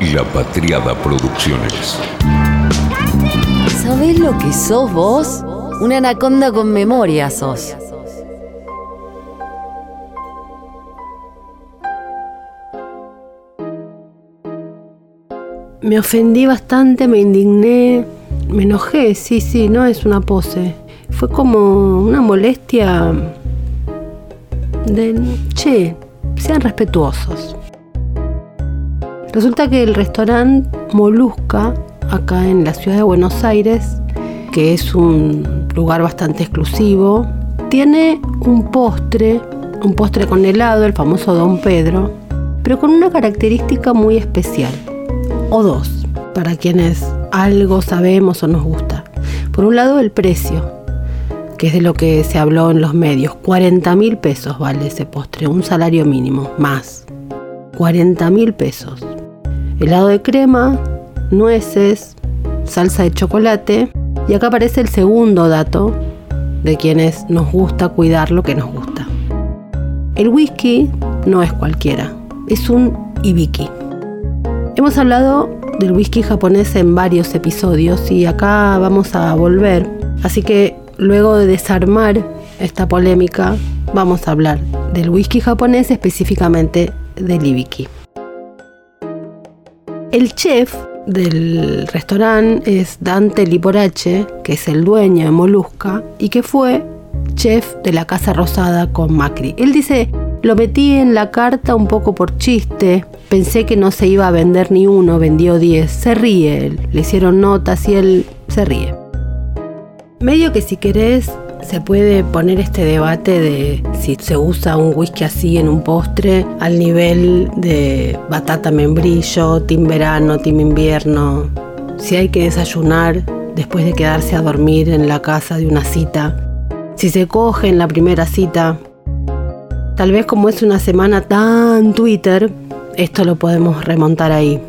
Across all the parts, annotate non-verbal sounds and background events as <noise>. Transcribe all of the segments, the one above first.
La Patriada Producciones. ¿Sabés lo que sos vos? Una anaconda con memoria sos. Me ofendí bastante, me indigné, me enojé, sí, sí, no es una pose. Fue como una molestia de, che, sean respetuosos. Resulta que el restaurante Molusca, acá en la ciudad de Buenos Aires, que es un lugar bastante exclusivo, tiene un postre, un postre con helado, el famoso Don Pedro, pero con una característica muy especial, o dos, para quienes algo sabemos o nos gusta. Por un lado, el precio, que es de lo que se habló en los medios. 40 mil pesos vale ese postre, un salario mínimo, más. 40 mil pesos. Helado de crema, nueces, salsa de chocolate. Y acá aparece el segundo dato de quienes nos gusta cuidar lo que nos gusta. El whisky no es cualquiera, es un ibiki. Hemos hablado del whisky japonés en varios episodios y acá vamos a volver. Así que luego de desarmar esta polémica, vamos a hablar del whisky japonés, específicamente del ibiki. El chef del restaurante es Dante Liporache, que es el dueño de Molusca y que fue chef de la Casa Rosada con Macri. Él dice, lo metí en la carta un poco por chiste, pensé que no se iba a vender ni uno, vendió 10. Se ríe él, le hicieron notas y él se ríe. Medio que si querés se puede poner este debate de si se usa un whisky así en un postre al nivel de batata membrillo, team verano, team invierno, si hay que desayunar después de quedarse a dormir en la casa de una cita, si se coge en la primera cita. Tal vez como es una semana tan Twitter, esto lo podemos remontar ahí.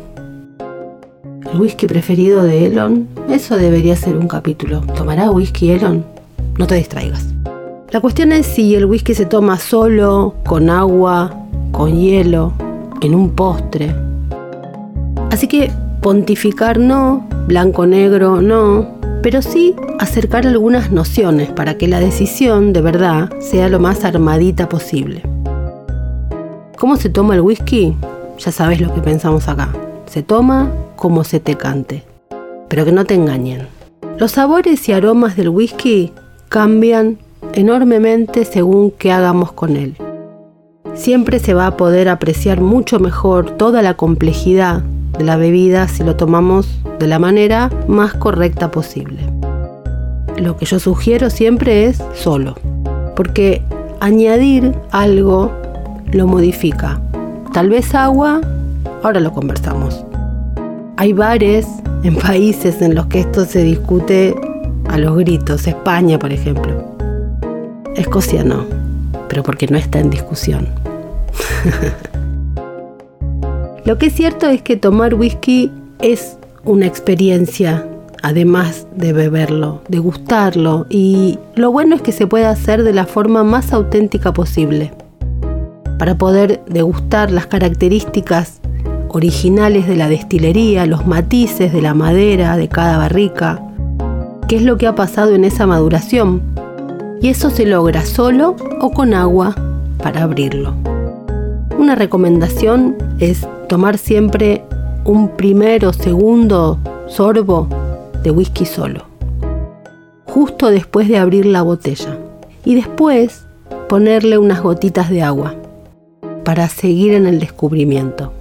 ¿El whisky preferido de Elon? Eso debería ser un capítulo. ¿Tomará whisky Elon? No te distraigas. La cuestión es si el whisky se toma solo, con agua, con hielo, en un postre. Así que pontificar no, blanco-negro no, pero sí acercar algunas nociones para que la decisión de verdad sea lo más armadita posible. ¿Cómo se toma el whisky? Ya sabes lo que pensamos acá. Se toma como se te cante. Pero que no te engañen. Los sabores y aromas del whisky cambian enormemente según qué hagamos con él. Siempre se va a poder apreciar mucho mejor toda la complejidad de la bebida si lo tomamos de la manera más correcta posible. Lo que yo sugiero siempre es solo, porque añadir algo lo modifica. Tal vez agua, ahora lo conversamos. Hay bares en países en los que esto se discute a los gritos, España por ejemplo. Escocia no, pero porque no está en discusión. <laughs> Lo que es cierto es que tomar whisky es una experiencia, además de beberlo, de gustarlo, y lo bueno es que se puede hacer de la forma más auténtica posible, para poder degustar las características originales de la destilería, los matices de la madera de cada barrica, qué es lo que ha pasado en esa maduración. Y eso se logra solo o con agua para abrirlo. Una recomendación es tomar siempre un primer o segundo sorbo de whisky solo, justo después de abrir la botella. Y después ponerle unas gotitas de agua para seguir en el descubrimiento.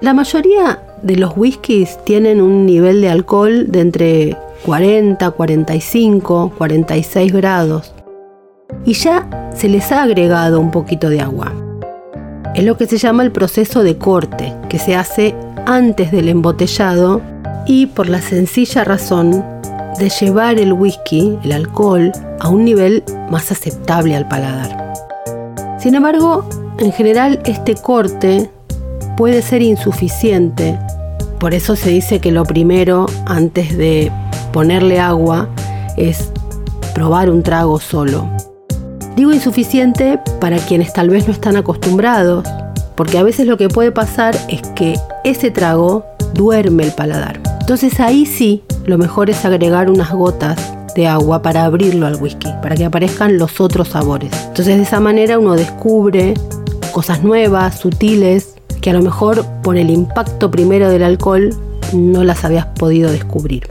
La mayoría de los whiskies tienen un nivel de alcohol de entre 40, 45, 46 grados y ya se les ha agregado un poquito de agua. Es lo que se llama el proceso de corte, que se hace antes del embotellado y por la sencilla razón de llevar el whisky, el alcohol, a un nivel más aceptable al paladar. Sin embargo, en general este corte puede ser insuficiente por eso se dice que lo primero, antes de ponerle agua, es probar un trago solo. Digo insuficiente para quienes tal vez no están acostumbrados porque a veces lo que puede pasar es que ese trago duerme el paladar. Entonces ahí sí, lo mejor es agregar unas gotas de agua para abrirlo al whisky, para que aparezcan los otros sabores. Entonces de esa manera uno descubre cosas nuevas, sutiles, que a lo mejor por el impacto primero del alcohol no las habías podido descubrir.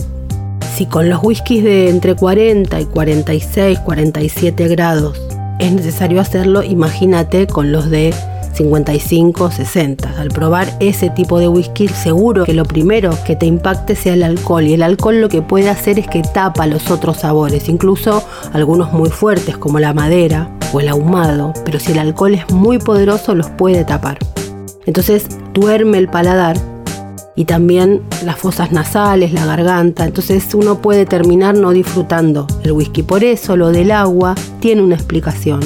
Si con los whiskies de entre 40 y 46, 47 grados es necesario hacerlo, imagínate con los de 55, 60. Al probar ese tipo de whisky, seguro que lo primero que te impacte sea el alcohol. Y el alcohol lo que puede hacer es que tapa los otros sabores, incluso algunos muy fuertes como la madera o el ahumado. Pero si el alcohol es muy poderoso, los puede tapar. Entonces duerme el paladar y también las fosas nasales, la garganta. Entonces uno puede terminar no disfrutando el whisky. Por eso lo del agua tiene una explicación.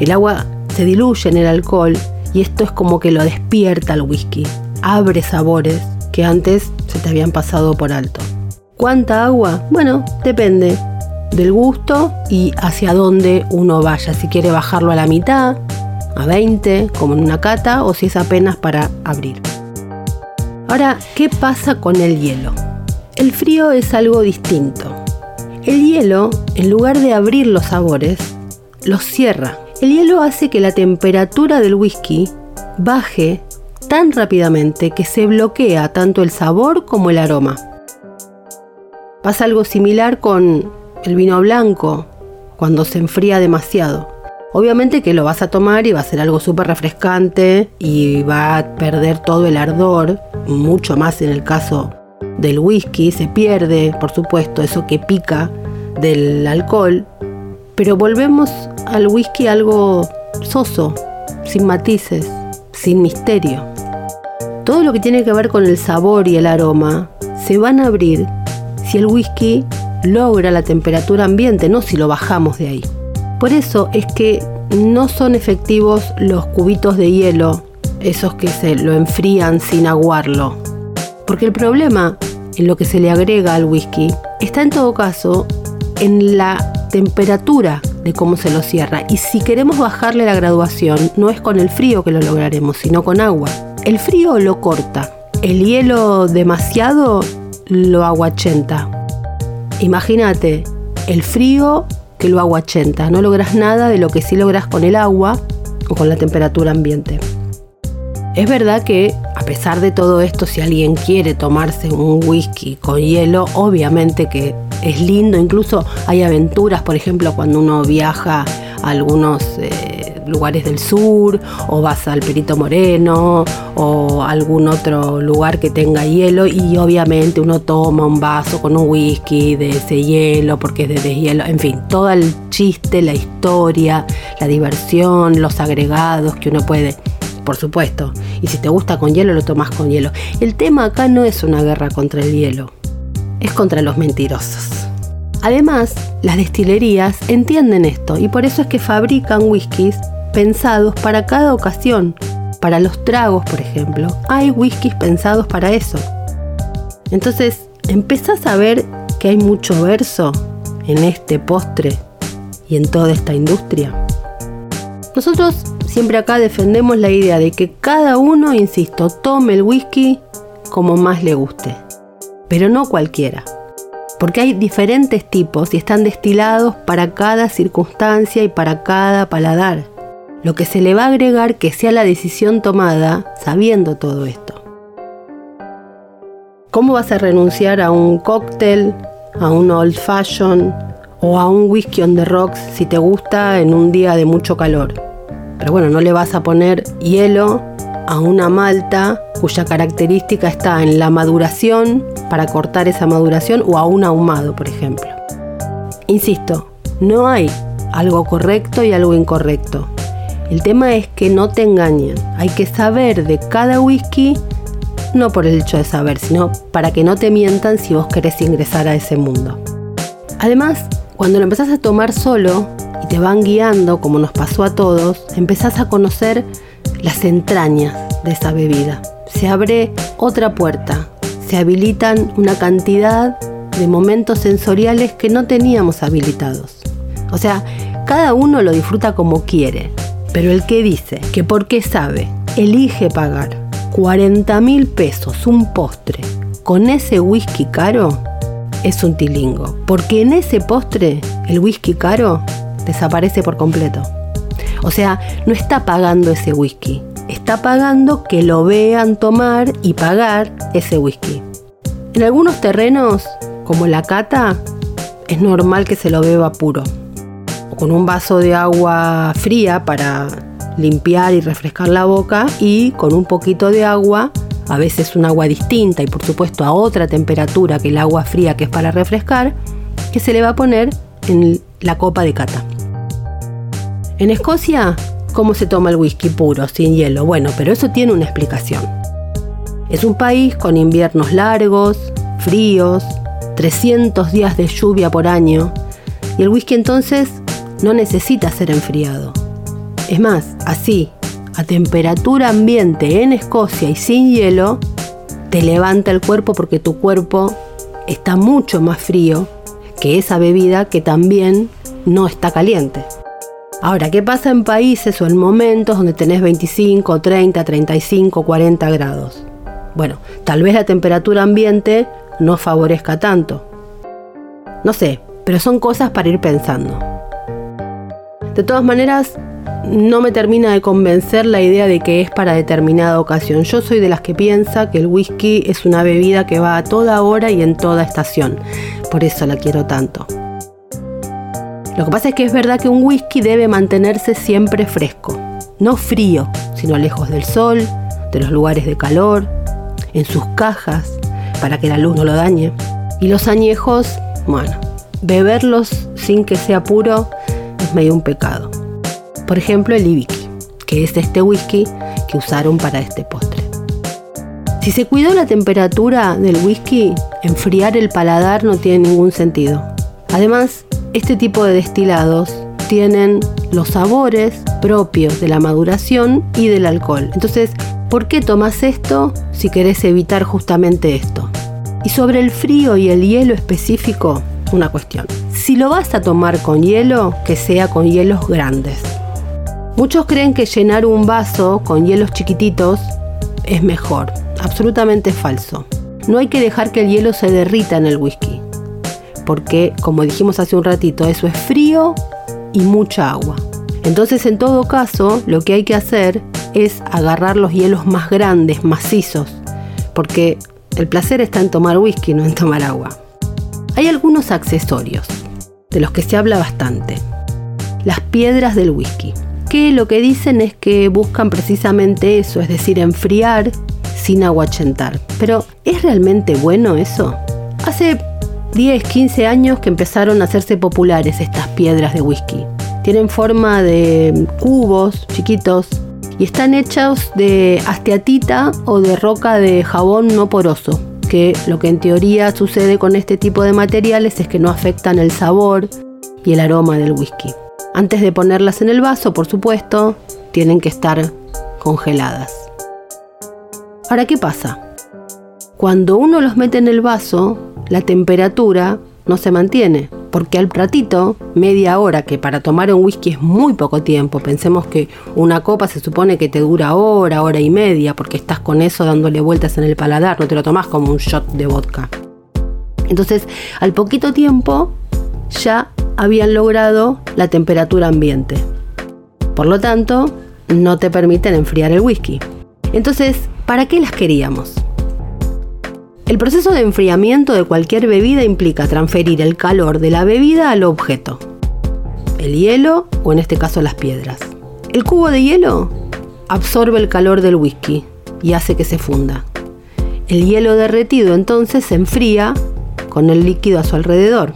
El agua se diluye en el alcohol y esto es como que lo despierta al whisky. Abre sabores que antes se te habían pasado por alto. ¿Cuánta agua? Bueno, depende del gusto y hacia dónde uno vaya. Si quiere bajarlo a la mitad, a 20, como en una cata, o si es apenas para abrir. Ahora, ¿qué pasa con el hielo? El frío es algo distinto. El hielo, en lugar de abrir los sabores, los cierra. El hielo hace que la temperatura del whisky baje tan rápidamente que se bloquea tanto el sabor como el aroma. Pasa algo similar con el vino blanco cuando se enfría demasiado. Obviamente que lo vas a tomar y va a ser algo súper refrescante y va a perder todo el ardor, mucho más en el caso del whisky, se pierde, por supuesto, eso que pica del alcohol, pero volvemos al whisky algo soso, sin matices, sin misterio. Todo lo que tiene que ver con el sabor y el aroma se van a abrir si el whisky logra la temperatura ambiente, no si lo bajamos de ahí. Por eso es que no son efectivos los cubitos de hielo, esos que se lo enfrían sin aguarlo. Porque el problema en lo que se le agrega al whisky está en todo caso en la temperatura de cómo se lo cierra. Y si queremos bajarle la graduación, no es con el frío que lo lograremos, sino con agua. El frío lo corta, el hielo demasiado lo aguachenta. Imagínate, el frío que lo aguachenta. No logras nada de lo que sí logras con el agua o con la temperatura ambiente. Es verdad que, a pesar de todo esto, si alguien quiere tomarse un whisky con hielo, obviamente que es lindo. Incluso hay aventuras, por ejemplo, cuando uno viaja a algunos eh, lugares del sur, o vas al Perito Moreno, o algún otro lugar que tenga hielo, y obviamente uno toma un vaso con un whisky de ese hielo, porque es de deshielo. En fin, todo el chiste, la historia, la diversión, los agregados que uno puede por supuesto. Y si te gusta con hielo, lo tomas con hielo. El tema acá no es una guerra contra el hielo, es contra los mentirosos. Además, las destilerías entienden esto y por eso es que fabrican whiskies pensados para cada ocasión. Para los tragos, por ejemplo, hay whiskies pensados para eso. Entonces, empezás a ver que hay mucho verso en este postre y en toda esta industria. Nosotros siempre acá defendemos la idea de que cada uno, insisto, tome el whisky como más le guste, pero no cualquiera porque hay diferentes tipos y están destilados para cada circunstancia y para cada paladar. Lo que se le va a agregar que sea la decisión tomada sabiendo todo esto. ¿Cómo vas a renunciar a un cóctel, a un old fashion o a un whisky on the rocks si te gusta en un día de mucho calor? Pero bueno, no le vas a poner hielo a una malta cuya característica está en la maduración para cortar esa maduración o a un ahumado, por ejemplo. Insisto, no hay algo correcto y algo incorrecto. El tema es que no te engañen. Hay que saber de cada whisky, no por el hecho de saber, sino para que no te mientan si vos querés ingresar a ese mundo. Además, cuando lo empezás a tomar solo y te van guiando, como nos pasó a todos, empezás a conocer las entrañas de esa bebida. Se abre otra puerta, se habilitan una cantidad de momentos sensoriales que no teníamos habilitados. O sea, cada uno lo disfruta como quiere, pero el que dice que porque sabe elige pagar 40 mil pesos un postre con ese whisky caro, es un tilingo. Porque en ese postre, el whisky caro desaparece por completo. O sea, no está pagando ese whisky, está pagando que lo vean tomar y pagar ese whisky. En algunos terrenos, como la cata, es normal que se lo beba puro, con un vaso de agua fría para limpiar y refrescar la boca y con un poquito de agua, a veces un agua distinta y por supuesto a otra temperatura que el agua fría que es para refrescar, que se le va a poner en la copa de cata. En Escocia, ¿cómo se toma el whisky puro, sin hielo? Bueno, pero eso tiene una explicación. Es un país con inviernos largos, fríos, 300 días de lluvia por año, y el whisky entonces no necesita ser enfriado. Es más, así, a temperatura ambiente en Escocia y sin hielo, te levanta el cuerpo porque tu cuerpo está mucho más frío que esa bebida que también no está caliente. Ahora, ¿qué pasa en países o en momentos donde tenés 25, 30, 35, 40 grados? Bueno, tal vez la temperatura ambiente no favorezca tanto. No sé, pero son cosas para ir pensando. De todas maneras, no me termina de convencer la idea de que es para determinada ocasión. Yo soy de las que piensa que el whisky es una bebida que va a toda hora y en toda estación. Por eso la quiero tanto. Lo que pasa es que es verdad que un whisky debe mantenerse siempre fresco, no frío, sino lejos del sol, de los lugares de calor, en sus cajas, para que la luz no lo dañe. Y los añejos, bueno, beberlos sin que sea puro es medio un pecado. Por ejemplo, el Ibiki, que es este whisky que usaron para este postre. Si se cuidó la temperatura del whisky, enfriar el paladar no tiene ningún sentido. Además, este tipo de destilados tienen los sabores propios de la maduración y del alcohol. Entonces, ¿por qué tomas esto si querés evitar justamente esto? Y sobre el frío y el hielo específico, una cuestión. Si lo vas a tomar con hielo, que sea con hielos grandes. Muchos creen que llenar un vaso con hielos chiquititos es mejor. Absolutamente falso. No hay que dejar que el hielo se derrita en el whisky porque, como dijimos hace un ratito, eso es frío y mucha agua. Entonces, en todo caso, lo que hay que hacer es agarrar los hielos más grandes, macizos, porque el placer está en tomar whisky, no en tomar agua. Hay algunos accesorios, de los que se habla bastante. Las piedras del whisky, que lo que dicen es que buscan precisamente eso, es decir, enfriar sin aguachentar. Pero, ¿es realmente bueno eso? Hace 10, 15 años que empezaron a hacerse populares estas piedras de whisky. Tienen forma de cubos chiquitos y están hechos de asteatita o de roca de jabón no poroso, que lo que en teoría sucede con este tipo de materiales es que no afectan el sabor y el aroma del whisky. Antes de ponerlas en el vaso, por supuesto, tienen que estar congeladas. Ahora, ¿qué pasa? Cuando uno los mete en el vaso, la temperatura no se mantiene, porque al ratito, media hora, que para tomar un whisky es muy poco tiempo, pensemos que una copa se supone que te dura hora, hora y media, porque estás con eso dándole vueltas en el paladar, no te lo tomas como un shot de vodka. Entonces, al poquito tiempo, ya habían logrado la temperatura ambiente. Por lo tanto, no te permiten enfriar el whisky. Entonces, ¿para qué las queríamos? El proceso de enfriamiento de cualquier bebida implica transferir el calor de la bebida al objeto, el hielo o en este caso las piedras. El cubo de hielo absorbe el calor del whisky y hace que se funda. El hielo derretido entonces se enfría con el líquido a su alrededor.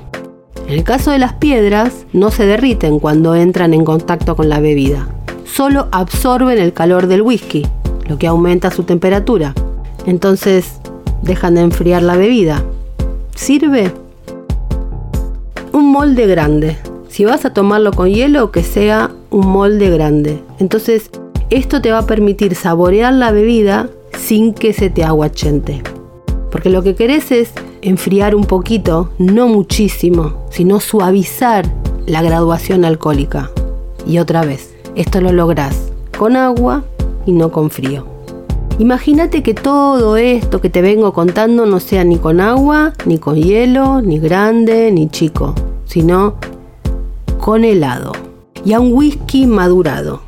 En el caso de las piedras, no se derriten cuando entran en contacto con la bebida, solo absorben el calor del whisky, lo que aumenta su temperatura. Entonces, dejan de enfriar la bebida. ¿Sirve? Un molde grande. Si vas a tomarlo con hielo, que sea un molde grande. Entonces, esto te va a permitir saborear la bebida sin que se te aguachente. Porque lo que querés es enfriar un poquito, no muchísimo, sino suavizar la graduación alcohólica. Y otra vez, esto lo lográs con agua y no con frío. Imagínate que todo esto que te vengo contando no sea ni con agua, ni con hielo, ni grande, ni chico, sino con helado. Y a un whisky madurado.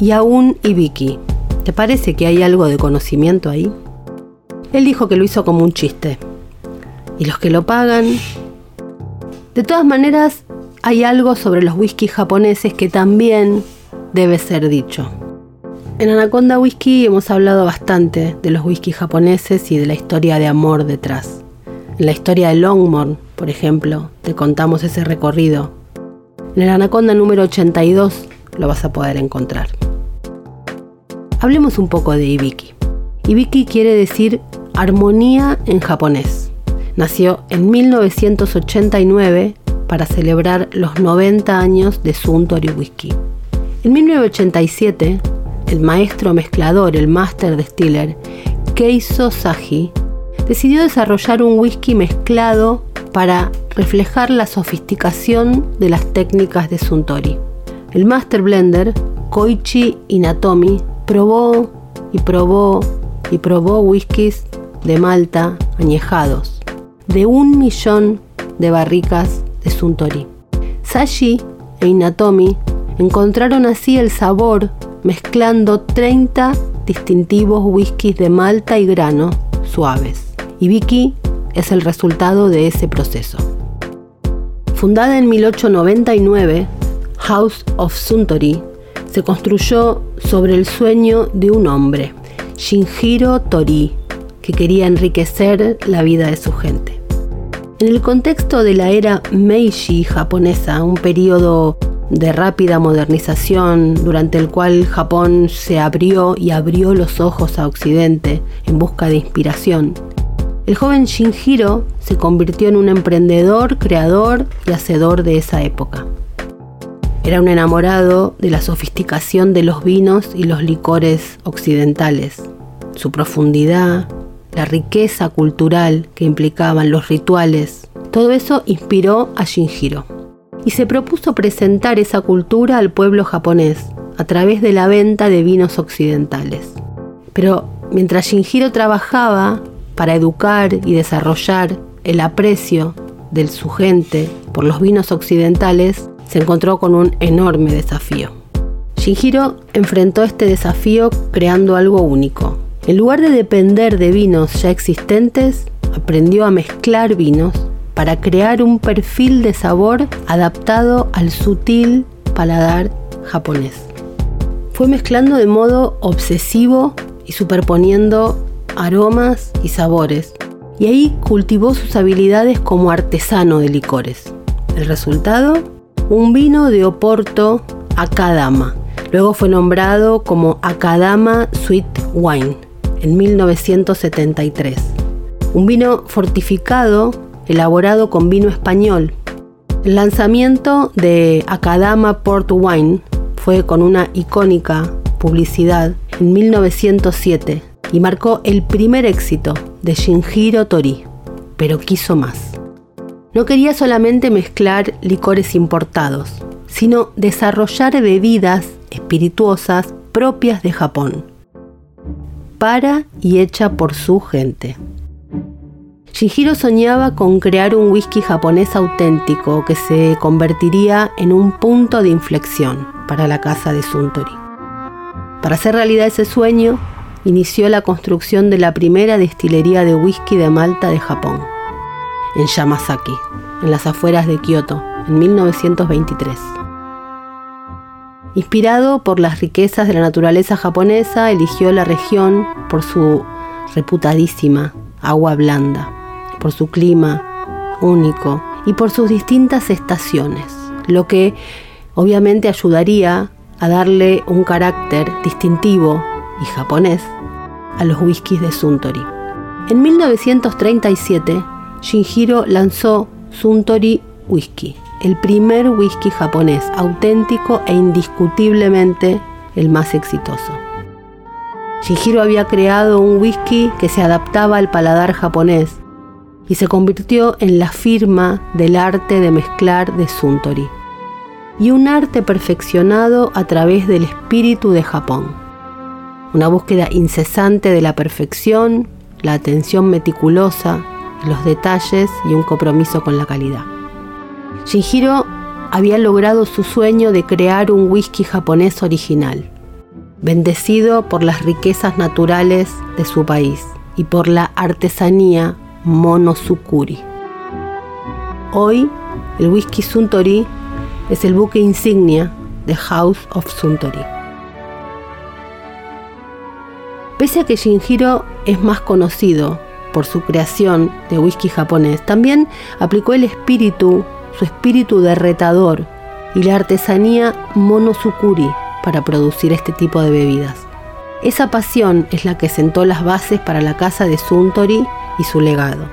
Y a un ibiki. ¿Te parece que hay algo de conocimiento ahí? Él dijo que lo hizo como un chiste. Y los que lo pagan... De todas maneras, hay algo sobre los whiskies japoneses que también debe ser dicho. En Anaconda Whisky hemos hablado bastante de los whiskies japoneses y de la historia de amor detrás. En la historia de Longmorn, por ejemplo, te contamos ese recorrido. En el Anaconda número 82 lo vas a poder encontrar. Hablemos un poco de Ibiki. Ibiki quiere decir armonía en japonés. Nació en 1989 para celebrar los 90 años de Suntory Whisky. En 1987, el maestro mezclador, el master distiller, Keiso Saji, decidió desarrollar un whisky mezclado para reflejar la sofisticación de las técnicas de Suntory. El master blender, Koichi Inatomi, probó y probó y probó whiskies de Malta añejados, de un millón de barricas de Suntory. Sashi e Inatomi encontraron así el sabor mezclando 30 distintivos whiskies de malta y grano suaves. Y Vicky es el resultado de ese proceso. Fundada en 1899, House of Suntory se construyó sobre el sueño de un hombre, Shinjiro Tori, que quería enriquecer la vida de su gente. En el contexto de la era Meiji japonesa, un periodo de rápida modernización durante el cual Japón se abrió y abrió los ojos a Occidente en busca de inspiración. El joven Shinjiro se convirtió en un emprendedor, creador y hacedor de esa época. Era un enamorado de la sofisticación de los vinos y los licores occidentales, su profundidad, la riqueza cultural que implicaban los rituales. Todo eso inspiró a Shinjiro y se propuso presentar esa cultura al pueblo japonés a través de la venta de vinos occidentales. Pero mientras Shinjiro trabajaba para educar y desarrollar el aprecio de su gente por los vinos occidentales, se encontró con un enorme desafío. Shinjiro enfrentó este desafío creando algo único. En lugar de depender de vinos ya existentes, aprendió a mezclar vinos para crear un perfil de sabor adaptado al sutil paladar japonés. Fue mezclando de modo obsesivo y superponiendo aromas y sabores, y ahí cultivó sus habilidades como artesano de licores. El resultado, un vino de Oporto Akadama. Luego fue nombrado como Akadama Sweet Wine en 1973. Un vino fortificado elaborado con vino español. El lanzamiento de Akadama Port Wine fue con una icónica publicidad en 1907 y marcó el primer éxito de Shinjiro Tori, pero quiso más. No quería solamente mezclar licores importados, sino desarrollar bebidas espirituosas propias de Japón, para y hecha por su gente. Shinjiro soñaba con crear un whisky japonés auténtico que se convertiría en un punto de inflexión para la casa de Suntory. Para hacer realidad ese sueño, inició la construcción de la primera destilería de whisky de Malta de Japón, en Yamazaki, en las afueras de Kioto, en 1923. Inspirado por las riquezas de la naturaleza japonesa, eligió la región por su reputadísima agua blanda por su clima único y por sus distintas estaciones, lo que obviamente ayudaría a darle un carácter distintivo y japonés a los whiskies de Suntory. En 1937, Shinjiro lanzó Suntory Whisky, el primer whisky japonés auténtico e indiscutiblemente el más exitoso. Shinjiro había creado un whisky que se adaptaba al paladar japonés y se convirtió en la firma del arte de mezclar de Suntory, y un arte perfeccionado a través del espíritu de Japón. una búsqueda incesante de la perfección, la atención meticulosa, los detalles y un compromiso con la calidad. Shinjiro había logrado su sueño de crear un whisky japonés original, bendecido por las riquezas naturales de su país y por la artesanía monosukuri. Hoy, el whisky Suntory es el buque insignia de House of Suntory. Pese a que Shinjiro es más conocido por su creación de whisky japonés, también aplicó el espíritu, su espíritu derretador y la artesanía monosukuri para producir este tipo de bebidas. Esa pasión es la que sentó las bases para la casa de Suntory y su legado.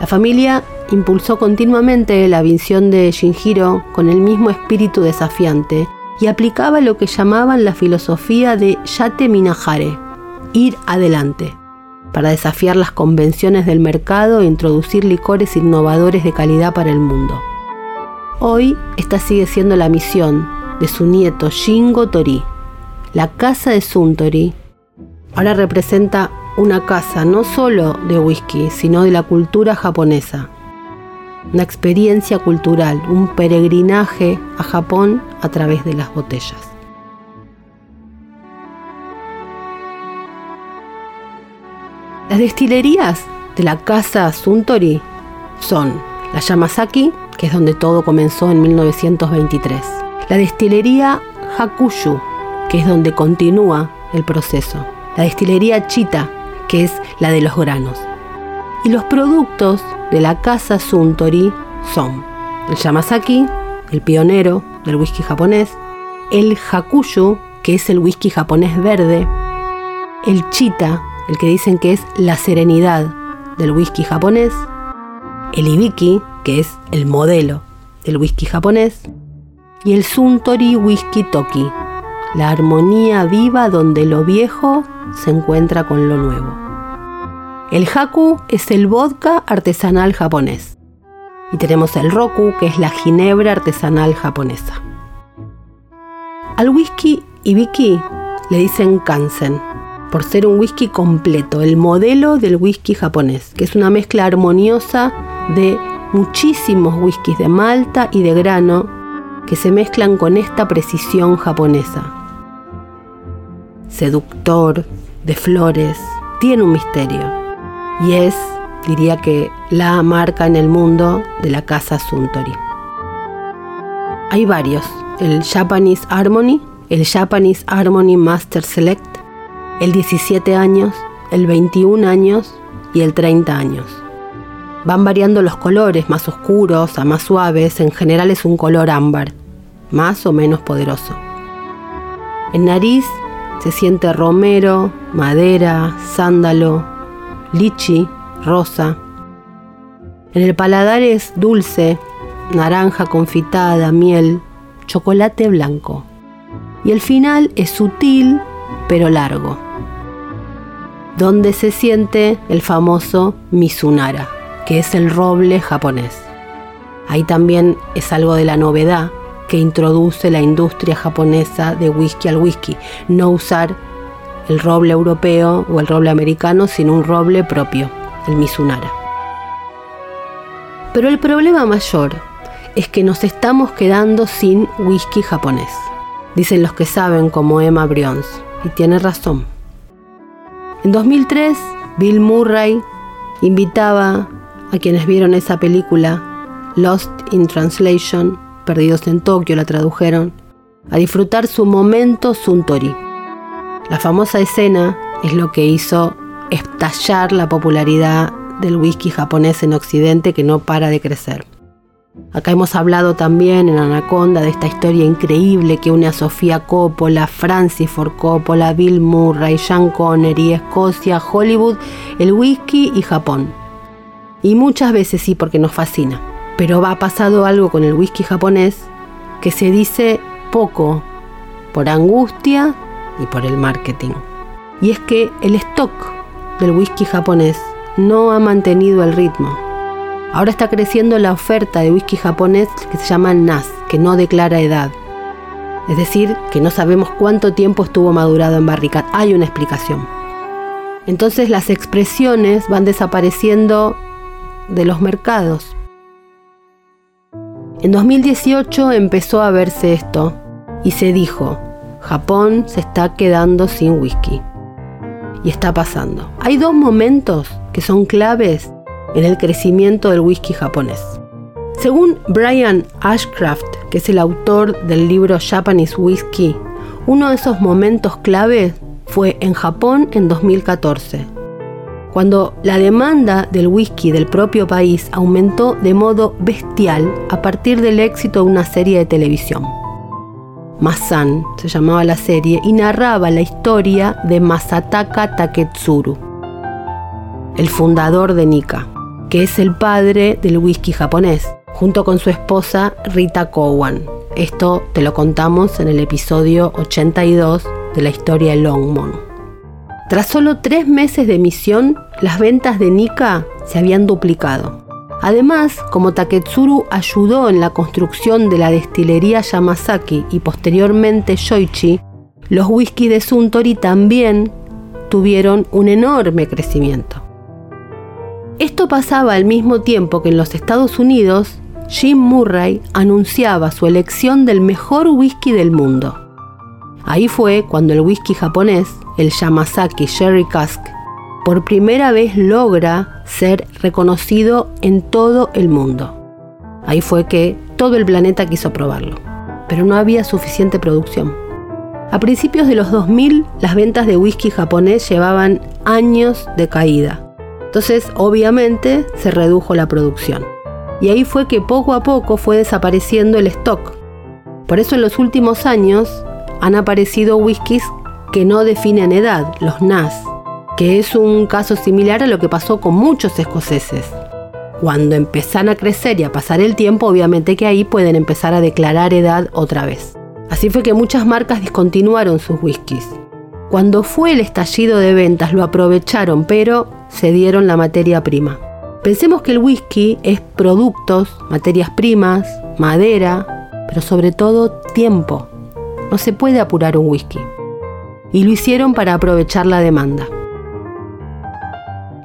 La familia impulsó continuamente la visión de Shinjiro con el mismo espíritu desafiante y aplicaba lo que llamaban la filosofía de Yate Minahare, ir adelante, para desafiar las convenciones del mercado e introducir licores innovadores de calidad para el mundo. Hoy esta sigue siendo la misión de su nieto Shingo Tori. La casa de Suntory ahora representa una casa no solo de whisky, sino de la cultura japonesa. Una experiencia cultural, un peregrinaje a Japón a través de las botellas. Las destilerías de la casa Suntory son la Yamazaki, que es donde todo comenzó en 1923, la destilería Hakushu, que es donde continúa el proceso, la destilería Chita, que es la de los granos. Y los productos de la casa Suntory son el Yamazaki, el pionero del whisky japonés, el Hakushu, que es el whisky japonés verde, el Chita, el que dicen que es la serenidad del whisky japonés, el Ibiki, que es el modelo del whisky japonés, y el Suntory Whisky Toki, la armonía viva donde lo viejo se encuentra con lo nuevo. El Haku es el vodka artesanal japonés. Y tenemos el Roku, que es la ginebra artesanal japonesa. Al whisky Ibiki le dicen Kansen, por ser un whisky completo, el modelo del whisky japonés, que es una mezcla armoniosa de muchísimos whiskies de malta y de grano que se mezclan con esta precisión japonesa. Seductor, de flores, tiene un misterio y es, diría que, la marca en el mundo de la casa Suntory. Hay varios, el Japanese Harmony, el Japanese Harmony Master Select, el 17 años, el 21 años y el 30 años. Van variando los colores, más oscuros a más suaves, en general es un color ámbar, más o menos poderoso. En nariz se siente romero, madera, sándalo, lichi, rosa. En el paladar es dulce, naranja confitada, miel, chocolate blanco. Y el final es sutil pero largo, donde se siente el famoso Mizunara, que es el roble japonés. Ahí también es algo de la novedad que introduce la industria japonesa de whisky al whisky, no usar el roble europeo o el roble americano, sino un roble propio, el Mizunara. Pero el problema mayor es que nos estamos quedando sin whisky japonés, dicen los que saben como Emma Bryons, y tiene razón. En 2003, Bill Murray invitaba a quienes vieron esa película, Lost in Translation, Perdidos en Tokio la tradujeron, a disfrutar su momento Suntory. La famosa escena es lo que hizo estallar la popularidad del whisky japonés en Occidente que no para de crecer. Acá hemos hablado también en Anaconda de esta historia increíble que une a Sofía Coppola, Francis Ford Coppola, Bill Murray, Sean Connery, Escocia, Hollywood, el whisky y Japón. Y muchas veces sí porque nos fascina. Pero ha pasado algo con el whisky japonés que se dice poco por angustia y por el marketing. Y es que el stock del whisky japonés no ha mantenido el ritmo. Ahora está creciendo la oferta de whisky japonés que se llama NAS, que no declara edad. Es decir, que no sabemos cuánto tiempo estuvo madurado en barrica. Hay una explicación. Entonces las expresiones van desapareciendo de los mercados. En 2018 empezó a verse esto y se dijo, Japón se está quedando sin whisky. Y está pasando. Hay dos momentos que son claves en el crecimiento del whisky japonés. Según Brian Ashcraft, que es el autor del libro Japanese Whisky, uno de esos momentos clave fue en Japón en 2014, cuando la demanda del whisky del propio país aumentó de modo bestial a partir del éxito de una serie de televisión. Masan se llamaba la serie y narraba la historia de Masataka Taketsuru, el fundador de Nika, que es el padre del whisky japonés junto con su esposa Rita Cowan. Esto te lo contamos en el episodio 82 de la historia de Longmont. Tras solo tres meses de emisión, las ventas de Nika se habían duplicado. Además, como Taketsuru ayudó en la construcción de la destilería Yamazaki y posteriormente Shoichi, los whisky de Suntory también tuvieron un enorme crecimiento. Esto pasaba al mismo tiempo que en los Estados Unidos Jim Murray anunciaba su elección del mejor whisky del mundo. Ahí fue cuando el whisky japonés, el Yamazaki Sherry Cask, por primera vez logra ser reconocido en todo el mundo. Ahí fue que todo el planeta quiso probarlo, pero no había suficiente producción. A principios de los 2000, las ventas de whisky japonés llevaban años de caída. Entonces, obviamente, se redujo la producción y ahí fue que poco a poco fue desapareciendo el stock. Por eso en los últimos años han aparecido whiskies que no definen edad, los NAS, que es un caso similar a lo que pasó con muchos escoceses. Cuando empiezan a crecer y a pasar el tiempo, obviamente que ahí pueden empezar a declarar edad otra vez. Así fue que muchas marcas discontinuaron sus whiskies. Cuando fue el estallido de ventas lo aprovecharon, pero se dieron la materia prima. Pensemos que el whisky es productos, materias primas, madera, pero sobre todo tiempo. No se puede apurar un whisky. Y lo hicieron para aprovechar la demanda.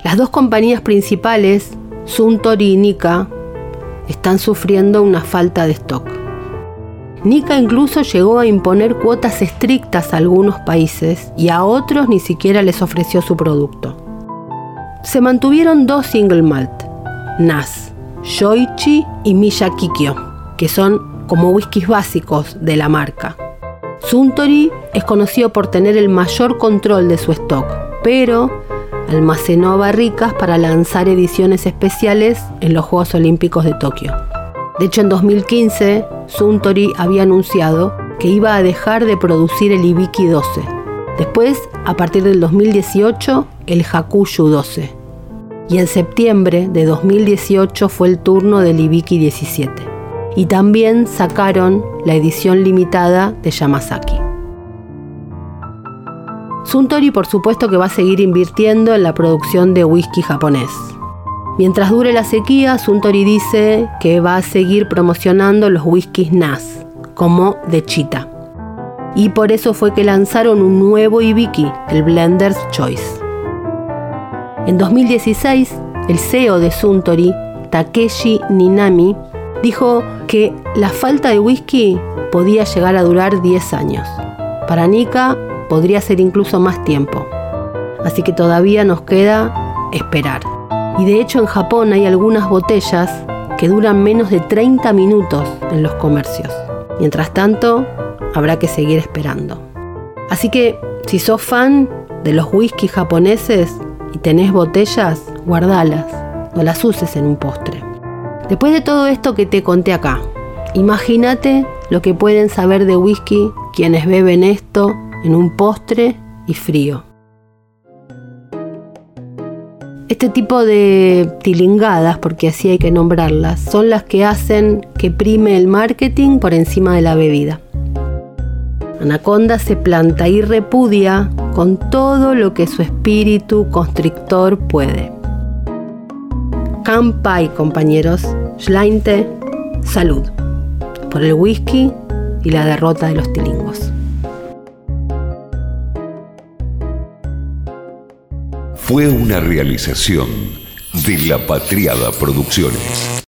Las dos compañías principales, Suntory y Nika, están sufriendo una falta de stock. Nika incluso llegó a imponer cuotas estrictas a algunos países y a otros ni siquiera les ofreció su producto se mantuvieron dos single malt, Nas, Shoichi y Miyakikyo, que son como whiskies básicos de la marca. Suntory es conocido por tener el mayor control de su stock, pero almacenó barricas para lanzar ediciones especiales en los Juegos Olímpicos de Tokio. De hecho, en 2015, Suntory había anunciado que iba a dejar de producir el Ibiki 12. Después, a partir del 2018, el Hakushu 12 y en septiembre de 2018 fue el turno del Ibiki 17. Y también sacaron la edición limitada de Yamazaki. Suntory por supuesto que va a seguir invirtiendo en la producción de whisky japonés. Mientras dure la sequía, Suntory dice que va a seguir promocionando los whiskies NAS, como de Chita. Y por eso fue que lanzaron un nuevo Ibiki, el Blender's Choice. En 2016, el CEO de Suntory, Takeshi Ninami, dijo que la falta de whisky podía llegar a durar 10 años. Para Nika podría ser incluso más tiempo. Así que todavía nos queda esperar. Y de hecho en Japón hay algunas botellas que duran menos de 30 minutos en los comercios. Mientras tanto, habrá que seguir esperando. Así que si sos fan de los whisky japoneses, y tenés botellas, guardalas, no las uses en un postre. Después de todo esto que te conté acá, imagínate lo que pueden saber de whisky quienes beben esto en un postre y frío. Este tipo de tilingadas, porque así hay que nombrarlas, son las que hacen que prime el marketing por encima de la bebida. Anaconda se planta y repudia con todo lo que su espíritu constrictor puede. Kampai, compañeros, Schleinte, salud, por el whisky y la derrota de los tilingos. Fue una realización de La Patriada Producciones.